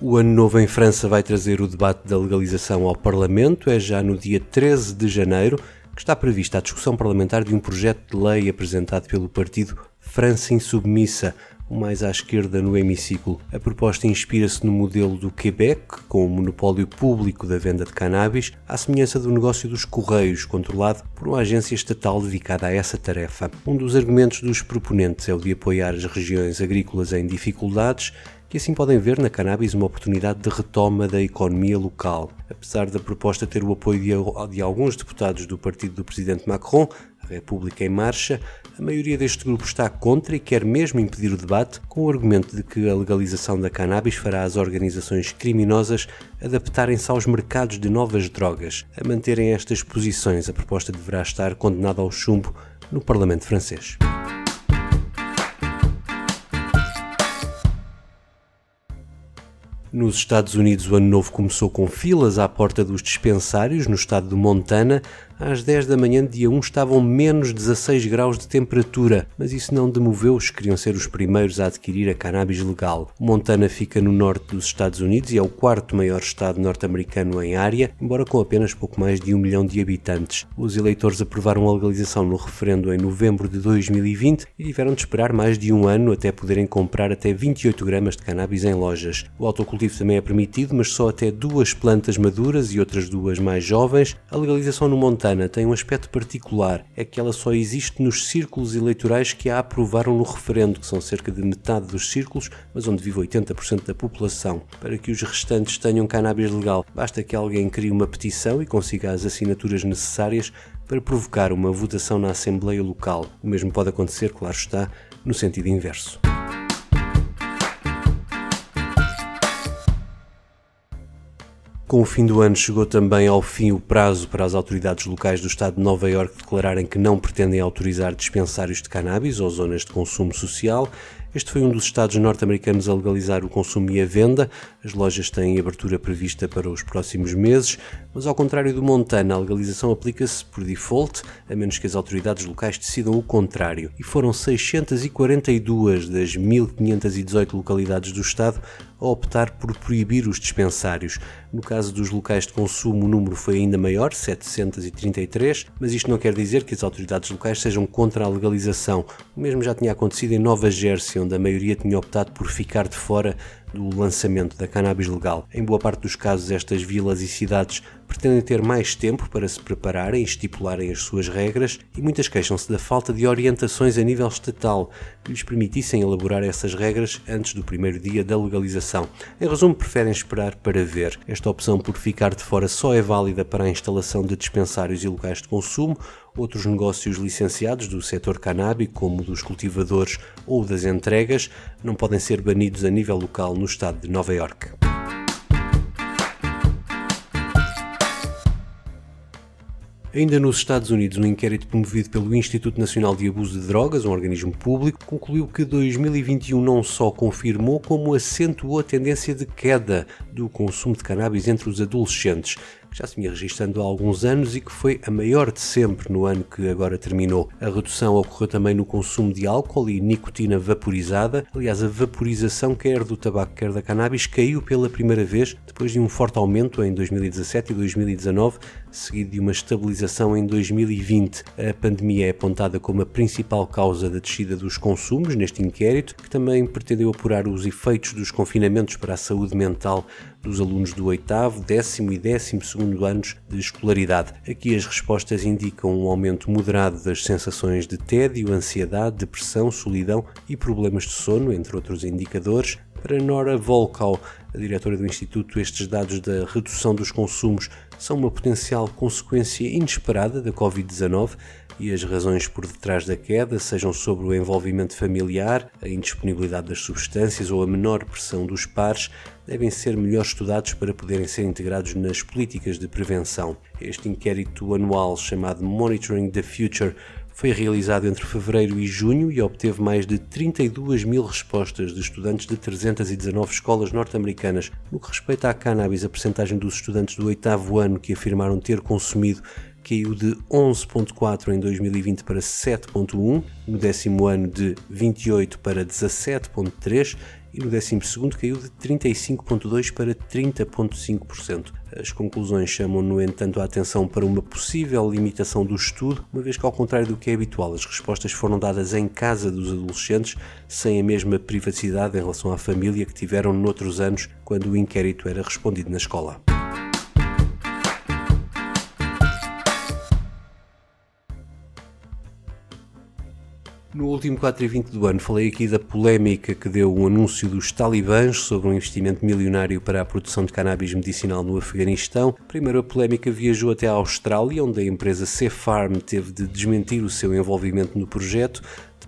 O Ano Novo em França vai trazer o debate da legalização ao Parlamento. É já no dia 13 de janeiro que está prevista a discussão parlamentar de um projeto de lei apresentado pelo partido França Insubmissa, o mais à esquerda no hemiciclo. A proposta inspira-se no modelo do Quebec, com o monopólio público da venda de cannabis, à semelhança do negócio dos Correios, controlado por uma agência estatal dedicada a essa tarefa. Um dos argumentos dos proponentes é o de apoiar as regiões agrícolas em dificuldades que assim podem ver na cannabis uma oportunidade de retoma da economia local. Apesar da proposta ter o apoio de, alguns deputados do partido do presidente Macron, República em Marcha, a maioria deste grupo está contra e quer mesmo impedir o debate, com o argumento de que a legalização da cannabis fará as organizações criminosas adaptarem-se aos mercados de novas drogas. A manterem estas posições, a proposta deverá estar condenada ao chumbo no Parlamento francês. Nos Estados Unidos, o ano novo começou com filas à porta dos dispensários no estado de Montana, às 10 da manhã, dia 1, estavam menos 16 graus de temperatura, mas isso não demoveu os que queriam ser os primeiros a adquirir a cannabis legal. Montana fica no norte dos Estados Unidos e é o quarto maior estado norte-americano em área, embora com apenas pouco mais de um milhão de habitantes. Os eleitores aprovaram a legalização no referendo em novembro de 2020 e tiveram de esperar mais de um ano até poderem comprar até 28 gramas de cannabis em lojas. O autocultivo também é permitido, mas só até duas plantas maduras e outras duas mais jovens. A legalização no Montana Montana tem um aspecto particular, é que ela só existe nos círculos eleitorais que a aprovaram no referendo, que são cerca de metade dos círculos, mas onde vive 80% da população. Para que os restantes tenham cannabis legal, basta que alguém crie uma petição e consiga as assinaturas necessárias para provocar uma votação na Assembleia Local. O mesmo pode acontecer, claro está, no sentido inverso. Com o fim do ano chegou também ao fim o prazo para as autoridades locais do Estado de Nova Iorque declararem que não pretendem autorizar dispensários de cannabis ou zonas de consumo social. Este foi um dos estados norte-americanos a legalizar o consumo e a venda. As lojas têm abertura prevista para os próximos meses, mas ao contrário do Montana, a legalização aplica-se por default, a menos que as autoridades locais decidam o contrário. E foram 642 das 1518 localidades do estado a optar por proibir os dispensários. No caso dos locais de consumo, o número foi ainda maior, 733, mas isto não quer dizer que as autoridades locais sejam contra a legalização. O mesmo já tinha acontecido em Nova Jersey, onde a maioria tinha optado por ficar de fora do lançamento da cannabis legal. Em boa parte dos casos, estas vilas e cidades pretendem ter mais tempo para se prepararem e estipularem as suas regras e muitas queixam-se da falta de orientações a nível estatal que lhes permitissem elaborar essas regras antes do primeiro dia da legalização. Em resumo, preferem esperar para ver. Esta opção por ficar de fora só é válida para a instalação de dispensários e locais de consumo Outros negócios licenciados do setor canábico, como dos cultivadores ou das entregas, não podem ser banidos a nível local no estado de Nova Iorque. Ainda nos Estados Unidos, um inquérito promovido pelo Instituto Nacional de Abuso de Drogas, um organismo público, concluiu que 2021 não só confirmou, como acentuou a tendência de queda do consumo de cannabis entre os adolescentes, que já se vinha registrando há alguns anos e que foi a maior de sempre no ano que agora terminou. A redução ocorreu também no consumo de álcool e nicotina vaporizada. Aliás, a vaporização, quer do tabaco, quer da cannabis, caiu pela primeira vez depois de um forte aumento em 2017 e 2019, seguido de uma estabilização em 2020. A pandemia é apontada como a principal causa da descida dos consumos neste inquérito, que também pretendeu apurar os efeitos dos confinamentos para a saúde mental dos alunos do oitavo, décimo e décimo segundo anos de escolaridade. Aqui as respostas indicam um aumento moderado das sensações de tédio, ansiedade, depressão, solidão e problemas de sono, entre outros indicadores. Para Nora Volkow, a diretora do Instituto, estes dados da redução dos consumos são uma potencial consequência inesperada da Covid-19 e as razões por detrás da queda, sejam sobre o envolvimento familiar, a indisponibilidade das substâncias ou a menor pressão dos pares, devem ser melhor estudados para poderem ser integrados nas políticas de prevenção. Este inquérito anual chamado Monitoring the Future foi realizado entre fevereiro e junho e obteve mais de 32 mil respostas de estudantes de 319 escolas norte-americanas. No que respeita à cannabis, a percentagem dos estudantes do oitavo ano que afirmaram ter consumido caiu de 11,4 em 2020 para 7,1, no décimo ano de 28 para 17,3 e no décimo segundo caiu de 35,2 para 30,5%. As conclusões chamam, no entanto, a atenção para uma possível limitação do estudo, uma vez que, ao contrário do que é habitual, as respostas foram dadas em casa dos adolescentes, sem a mesma privacidade em relação à família que tiveram noutros anos, quando o inquérito era respondido na escola. No último 4 e 20 do ano falei aqui da polémica que deu o anúncio dos talibãs sobre um investimento milionário para a produção de cannabis medicinal no Afeganistão. Primeiro a polémica viajou até a Austrália, onde a empresa C-Farm teve de desmentir o seu envolvimento no projeto.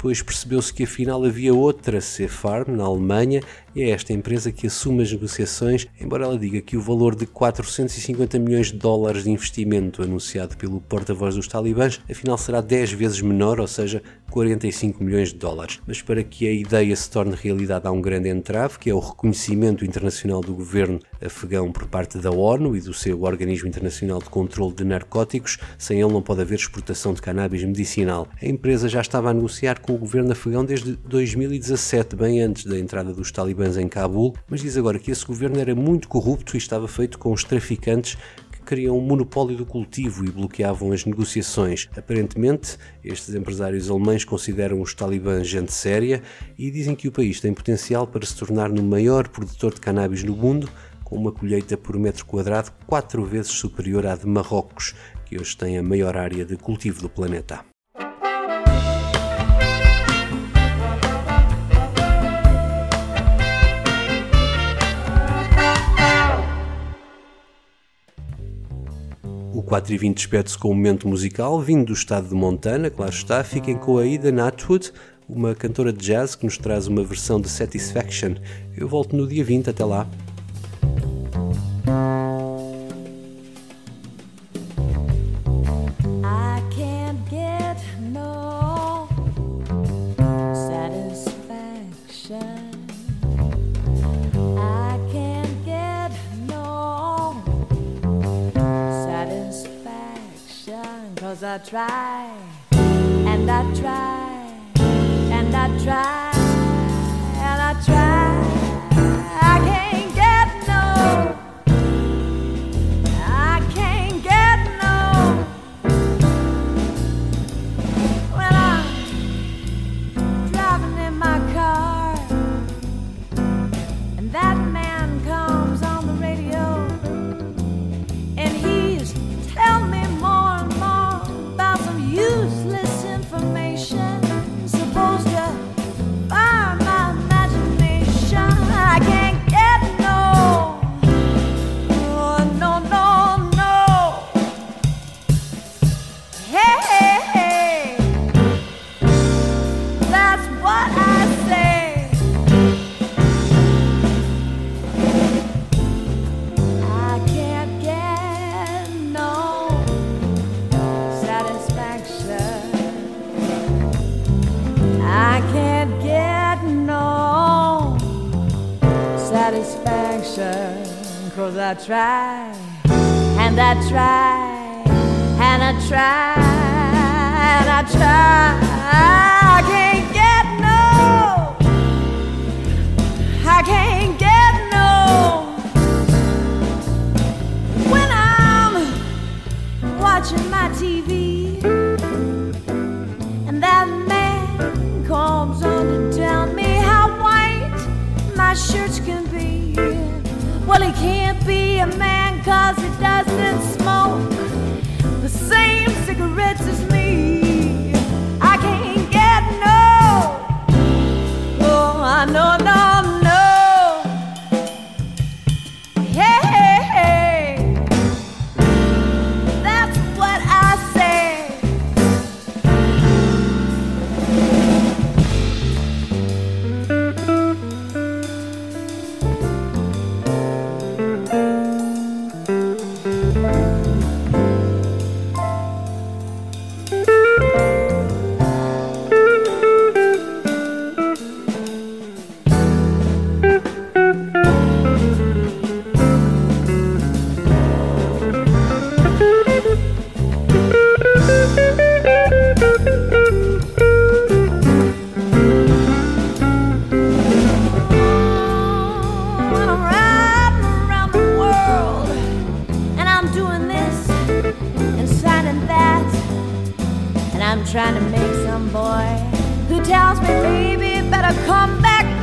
Depois percebeu-se que afinal havia outra C-Farm na Alemanha e é esta empresa que assume as negociações, embora ela diga que o valor de 450 milhões de dólares de investimento anunciado pelo porta-voz dos talibãs afinal será 10 vezes menor, ou seja, 45 milhões de dólares. Mas para que a ideia se torne realidade há um grande entrave, que é o reconhecimento internacional do governo afegão por parte da ONU e do seu organismo internacional de controle de narcóticos. Sem ele não pode haver exportação de cannabis medicinal. A empresa já estava a negociar com o governo afegão desde 2017, bem antes da entrada dos talibãs em Cabul, mas diz agora que esse governo era muito corrupto e estava feito com os traficantes queriam um monopólio do cultivo e bloqueavam as negociações. Aparentemente, estes empresários alemães consideram os talibãs gente séria e dizem que o país tem potencial para se tornar no maior produtor de cannabis no mundo, com uma colheita por metro quadrado quatro vezes superior à de Marrocos, que hoje tem a maior área de cultivo do planeta. O 4 e 20 despede-se com um momento musical vindo do estado de Montana, que lá está. Fiquem com a Ida Natwood, uma cantora de jazz que nos traz uma versão de Satisfaction. Eu volto no dia 20, até lá. I try and I try and I try Cause I try and I try and I try and I try. I can't get no. I can't get no when I'm watching my TV and that man comes on to tell me how white my shirts he can't be a man cause he doesn't smoke the same cigarettes as me. I can't get no. Oh, I know trying to make some boy who tells me, baby, better come back